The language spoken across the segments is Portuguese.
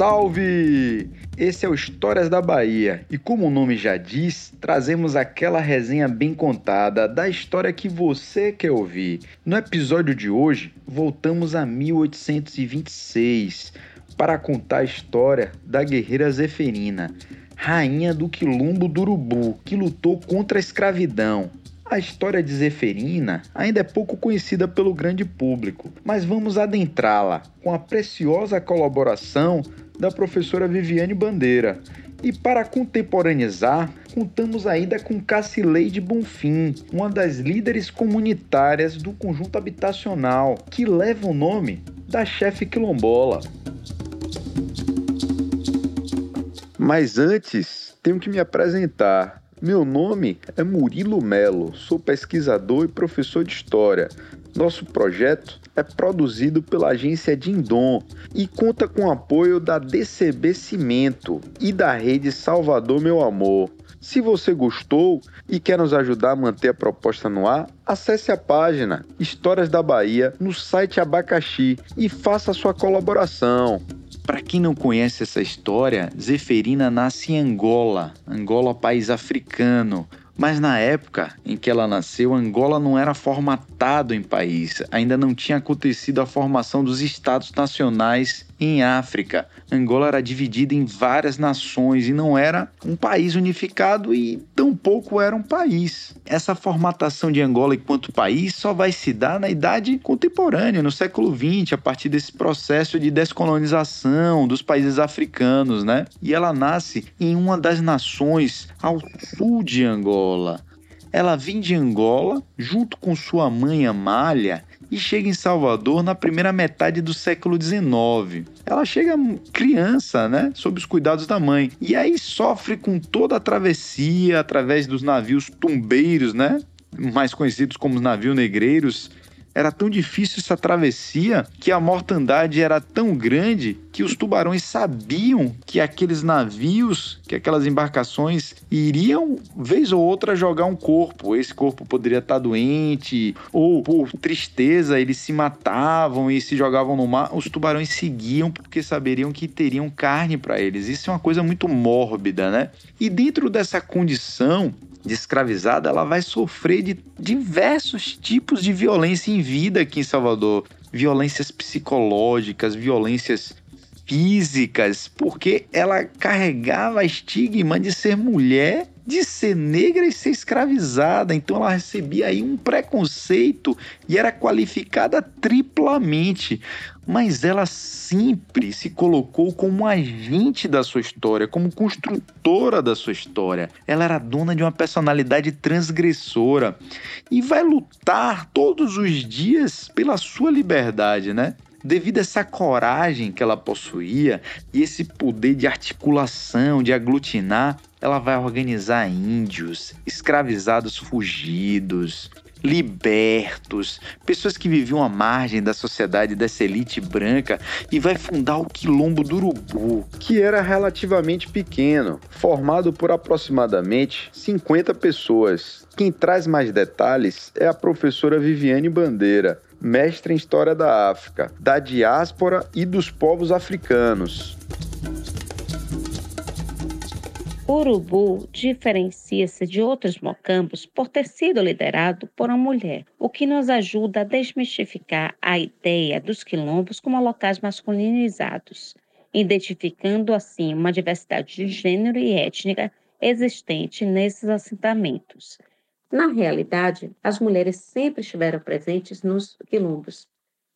salve! Esse é o Histórias da Bahia e, como o nome já diz, trazemos aquela resenha bem contada da história que você quer ouvir. No episódio de hoje, voltamos a 1826 para contar a história da guerreira Zeferina, rainha do Quilombo do Urubu, que lutou contra a escravidão. A história de Zeferina ainda é pouco conhecida pelo grande público, mas vamos adentrá-la com a preciosa colaboração da professora Viviane Bandeira. E para contemporaneizar, contamos ainda com Cassileide Bonfim, uma das líderes comunitárias do conjunto habitacional, que leva o nome da chefe quilombola. Mas antes, tenho que me apresentar. Meu nome é Murilo Melo, sou pesquisador e professor de História. Nosso projeto é produzido pela agência Dindom e conta com o apoio da DCB Cimento e da rede Salvador Meu Amor. Se você gostou e quer nos ajudar a manter a proposta no ar, acesse a página Histórias da Bahia no site Abacaxi e faça sua colaboração. Para quem não conhece essa história, Zeferina nasce em Angola, Angola, país africano. Mas na época em que ela nasceu, Angola não era formatado em país, ainda não tinha acontecido a formação dos estados nacionais em África. Angola era dividida em várias nações e não era um país unificado e tampouco era um país. Essa formatação de Angola enquanto país só vai se dar na idade contemporânea, no século XX, a partir desse processo de descolonização dos países africanos, né? E ela nasce em uma das nações ao sul de Angola. Ela vem de Angola junto com sua mãe Amália e chega em Salvador na primeira metade do século XIX. Ela chega criança, né, sob os cuidados da mãe, e aí sofre com toda a travessia através dos navios tumbeiros, né, mais conhecidos como navios negreiros, era tão difícil essa travessia que a mortandade era tão grande que os tubarões sabiam que aqueles navios, que aquelas embarcações iriam, vez ou outra, jogar um corpo. Esse corpo poderia estar doente, ou por tristeza eles se matavam e se jogavam no mar. Os tubarões seguiam porque saberiam que teriam carne para eles. Isso é uma coisa muito mórbida, né? E dentro dessa condição, de escravizada, ela vai sofrer de diversos tipos de violência em vida aqui em Salvador. Violências psicológicas, violências físicas, porque ela carregava estigma de ser mulher, de ser negra e ser escravizada. Então ela recebia aí um preconceito e era qualificada triplamente mas ela sempre se colocou como agente da sua história, como construtora da sua história. Ela era dona de uma personalidade transgressora e vai lutar todos os dias pela sua liberdade, né? Devido a essa coragem que ela possuía e esse poder de articulação, de aglutinar, ela vai organizar índios, escravizados fugidos, libertos, pessoas que viviam à margem da sociedade dessa elite branca e vai fundar o Quilombo do Urubu, que era relativamente pequeno, formado por aproximadamente 50 pessoas. Quem traz mais detalhes é a professora Viviane Bandeira, mestre em História da África, da diáspora e dos povos africanos. Urubu diferencia-se de outros mocambos por ter sido liderado por uma mulher, o que nos ajuda a desmistificar a ideia dos quilombos como locais masculinizados, identificando assim uma diversidade de gênero e étnica existente nesses assentamentos. Na realidade, as mulheres sempre estiveram presentes nos quilombos,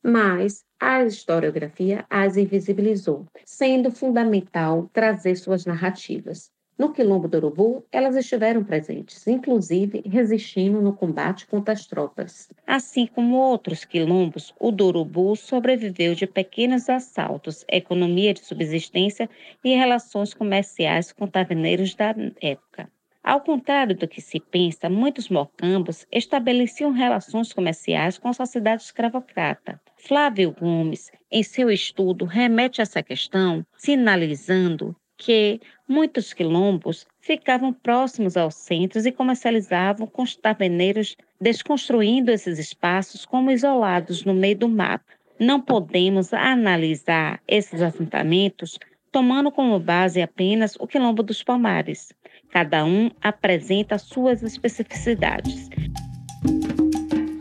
mas a historiografia as invisibilizou, sendo fundamental trazer suas narrativas. No Quilombo do Urubu, elas estiveram presentes, inclusive resistindo no combate contra as tropas. Assim como outros quilombos, o do Urubu sobreviveu de pequenos assaltos, economia de subsistência e relações comerciais com taverneiros da época. Ao contrário do que se pensa, muitos mocambos estabeleciam relações comerciais com a sociedade escravocrata. Flávio Gomes, em seu estudo, remete a essa questão, sinalizando que muitos quilombos ficavam próximos aos centros e comercializavam com os taverneiros, desconstruindo esses espaços como isolados no meio do mato. Não podemos analisar esses assentamentos tomando como base apenas o Quilombo dos Palmares. Cada um apresenta suas especificidades.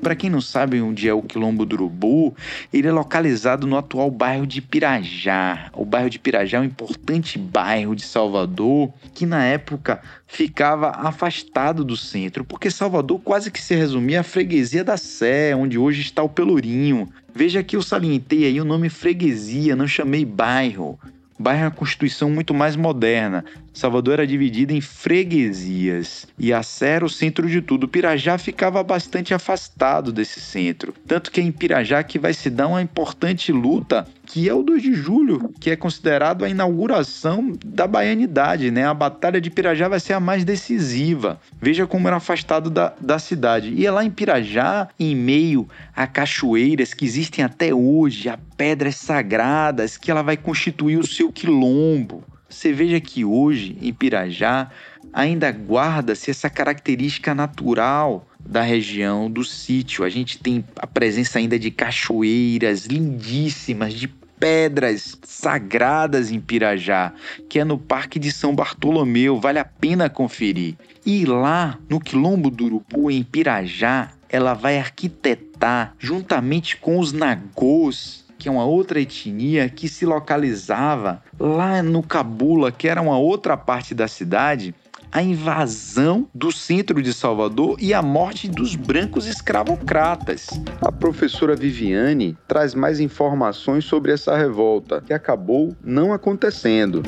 Para quem não sabe onde é o Quilombo do Urubu, ele é localizado no atual bairro de Pirajá. O bairro de Pirajá é um importante bairro de Salvador que na época ficava afastado do centro, porque Salvador quase que se resumia à freguesia da Sé, onde hoje está o Pelourinho. Veja que eu salientei aí o nome freguesia, não chamei bairro bairro é uma constituição muito mais moderna. Salvador era dividida em freguesias e a Sé era o centro de tudo. Pirajá ficava bastante afastado desse centro. Tanto que é em Pirajá que vai se dar uma importante luta, que é o 2 de julho, que é considerado a inauguração da baianidade, né? A Batalha de Pirajá vai ser a mais decisiva. Veja como era afastado da, da cidade. E é lá em Pirajá, em meio a cachoeiras que existem até hoje, a pedras sagradas, que ela vai constituir o seu quilombo. Você veja que hoje, em Pirajá, ainda guarda-se essa característica natural da região do sítio. A gente tem a presença ainda de cachoeiras lindíssimas, de pedras sagradas em Pirajá, que é no Parque de São Bartolomeu, vale a pena conferir. E lá, no Quilombo do Urubu, em Pirajá, ela vai arquitetar, juntamente com os nagôs, que é uma outra etnia que se localizava lá no Cabula, que era uma outra parte da cidade, a invasão do centro de Salvador e a morte dos brancos escravocratas. A professora Viviane traz mais informações sobre essa revolta, que acabou não acontecendo.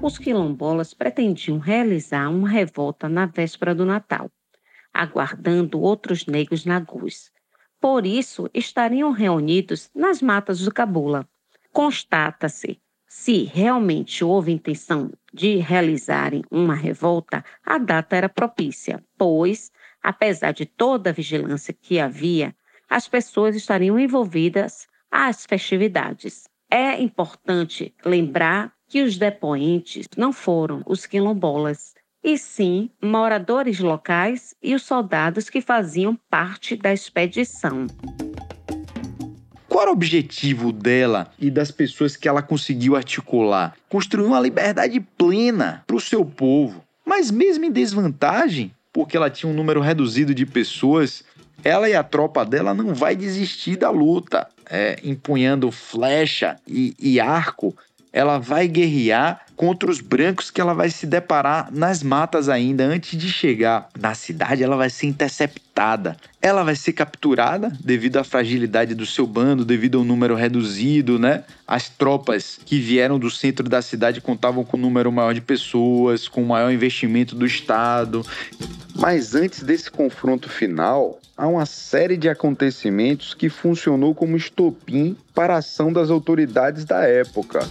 Os quilombolas pretendiam realizar uma revolta na véspera do Natal, aguardando outros negros nagus, por isso, estariam reunidos nas matas do Cabula. Constata-se se realmente houve intenção de realizarem uma revolta, a data era propícia, pois, apesar de toda a vigilância que havia, as pessoas estariam envolvidas às festividades. É importante lembrar que os depoentes não foram os quilombolas, e sim moradores locais e os soldados que faziam parte da expedição. Qual era o objetivo dela e das pessoas que ela conseguiu articular? Construir uma liberdade plena para o seu povo. Mas mesmo em desvantagem, porque ela tinha um número reduzido de pessoas, ela e a tropa dela não vai desistir da luta, é, empunhando flecha e, e arco ela vai guerrear contra os brancos que ela vai se deparar nas matas ainda antes de chegar na cidade, ela vai ser interceptada. Ela vai ser capturada devido à fragilidade do seu bando, devido ao número reduzido, né? As tropas que vieram do centro da cidade contavam com um número maior de pessoas, com maior investimento do Estado. Mas antes desse confronto final, há uma série de acontecimentos que funcionou como estopim para a ação das autoridades da época.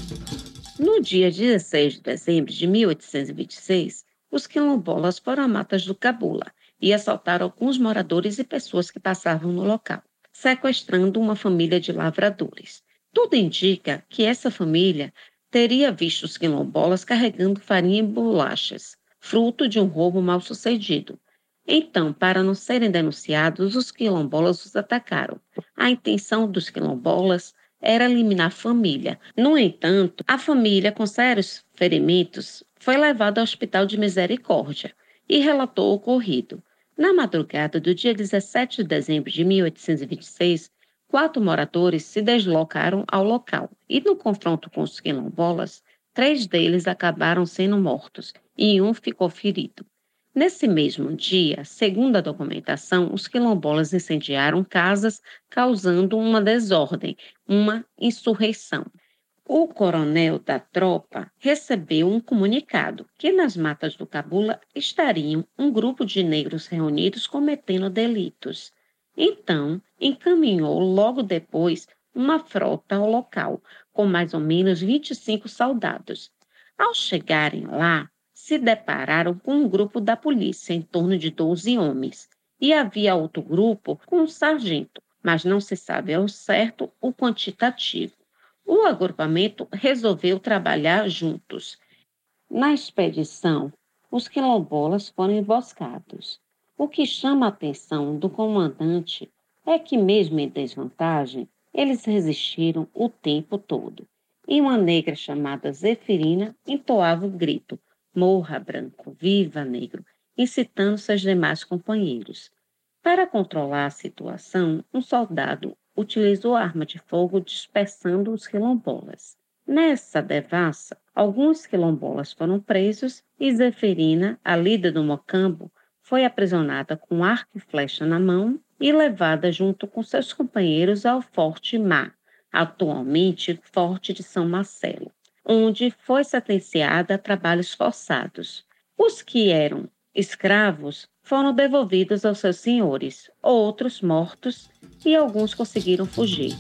No dia 16 de dezembro de 1826, os quilombolas foram a matas do Cabula e assaltaram alguns moradores e pessoas que passavam no local, sequestrando uma família de lavradores. Tudo indica que essa família teria visto os quilombolas carregando farinha e bolachas, fruto de um roubo mal sucedido. Então, para não serem denunciados, os quilombolas os atacaram. A intenção dos quilombolas era eliminar a família. No entanto, a família, com sérios ferimentos, foi levada ao Hospital de Misericórdia e relatou o ocorrido. Na madrugada do dia 17 de dezembro de 1826, quatro moradores se deslocaram ao local e, no confronto com os quilombolas, três deles acabaram sendo mortos e um ficou ferido. Nesse mesmo dia, segundo a documentação, os quilombolas incendiaram casas, causando uma desordem, uma insurreição. O coronel da tropa recebeu um comunicado que nas matas do Cabula estariam um grupo de negros reunidos cometendo delitos. Então, encaminhou logo depois uma frota ao local, com mais ou menos 25 soldados. Ao chegarem lá, se depararam com um grupo da polícia, em torno de 12 homens, e havia outro grupo com um sargento, mas não se sabe ao certo o quantitativo. O agrupamento resolveu trabalhar juntos. Na expedição, os quilombolas foram emboscados. O que chama a atenção do comandante é que, mesmo em desvantagem, Eles resistiram o tempo todo. E uma negra chamada Zeferina entoava o grito: Morra, branco, viva, negro, incitando seus demais companheiros. Para controlar a situação, um soldado utilizou arma de fogo dispersando os quilombolas. Nessa devassa, alguns quilombolas foram presos e Zeferina, a líder do Mocambo, foi aprisionada com arco e flecha na mão e levada junto com seus companheiros ao Forte Mar, atualmente Forte de São Marcelo, onde foi sentenciada a trabalhos forçados. Os que eram escravos foram devolvidos aos seus senhores, outros mortos e alguns conseguiram fugir.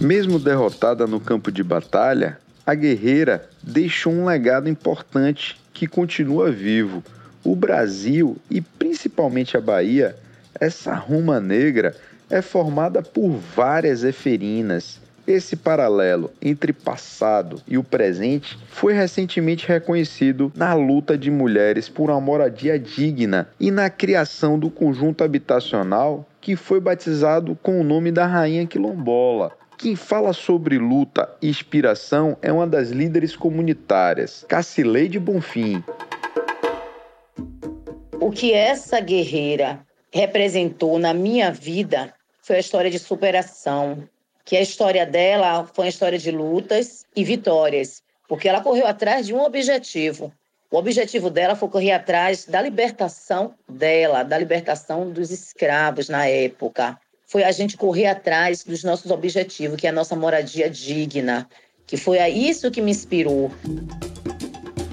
Mesmo derrotada no campo de batalha, a guerreira deixou um legado importante que continua vivo. O Brasil e principalmente a Bahia, essa Roma negra é formada por várias eferinas. Esse paralelo entre passado e o presente foi recentemente reconhecido na luta de mulheres por uma moradia digna e na criação do conjunto habitacional que foi batizado com o nome da Rainha Quilombola. Quem fala sobre luta e inspiração é uma das líderes comunitárias, Cacileide Bonfim. O que essa guerreira representou na minha vida foi a história de superação, que a história dela foi uma história de lutas e vitórias, porque ela correu atrás de um objetivo. O objetivo dela foi correr atrás da libertação dela, da libertação dos escravos na época foi a gente correr atrás dos nossos objetivos, que é a nossa moradia digna, que foi a isso que me inspirou.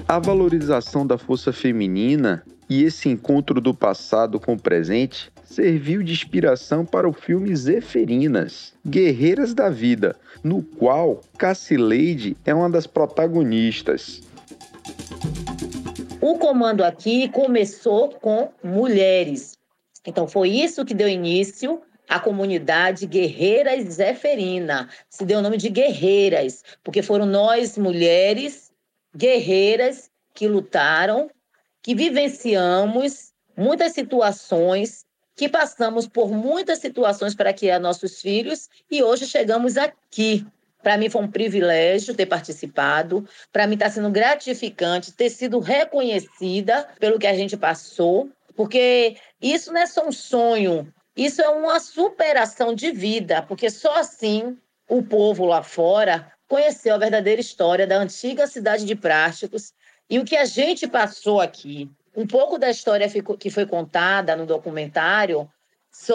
A valorização da força feminina e esse encontro do passado com o presente serviu de inspiração para o filme Zeferinas, Guerreiras da Vida, no qual Cassileide é uma das protagonistas. O comando aqui começou com mulheres. Então foi isso que deu início a comunidade Guerreiras Zeferina. Se deu o nome de Guerreiras, porque foram nós, mulheres guerreiras, que lutaram, que vivenciamos muitas situações, que passamos por muitas situações para criar nossos filhos e hoje chegamos aqui. Para mim foi um privilégio ter participado, para mim está sendo gratificante ter sido reconhecida pelo que a gente passou, porque isso não é só um sonho, isso é uma superação de vida, porque só assim o povo lá fora conheceu a verdadeira história da antiga cidade de Práticos e o que a gente passou aqui. Um pouco da história que foi contada no documentário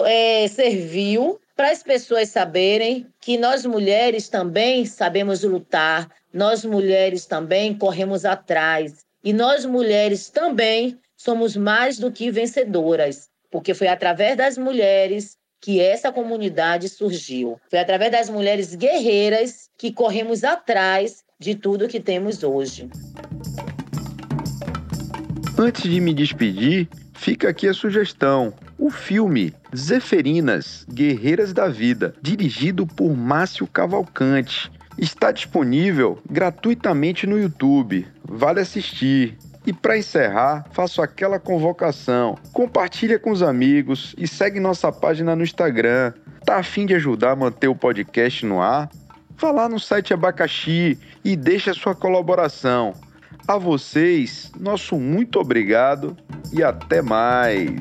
é, serviu para as pessoas saberem que nós mulheres também sabemos lutar, nós mulheres também corremos atrás e nós mulheres também somos mais do que vencedoras porque foi através das mulheres que essa comunidade surgiu. Foi através das mulheres guerreiras que corremos atrás de tudo que temos hoje. Antes de me despedir, fica aqui a sugestão. O filme Zeferinas, Guerreiras da Vida, dirigido por Márcio Cavalcante, está disponível gratuitamente no YouTube. Vale assistir. E para encerrar, faço aquela convocação. Compartilha com os amigos e segue nossa página no Instagram. Tá afim de ajudar a manter o podcast no ar? Vá lá no site Abacaxi e deixe a sua colaboração. A vocês, nosso muito obrigado e até mais.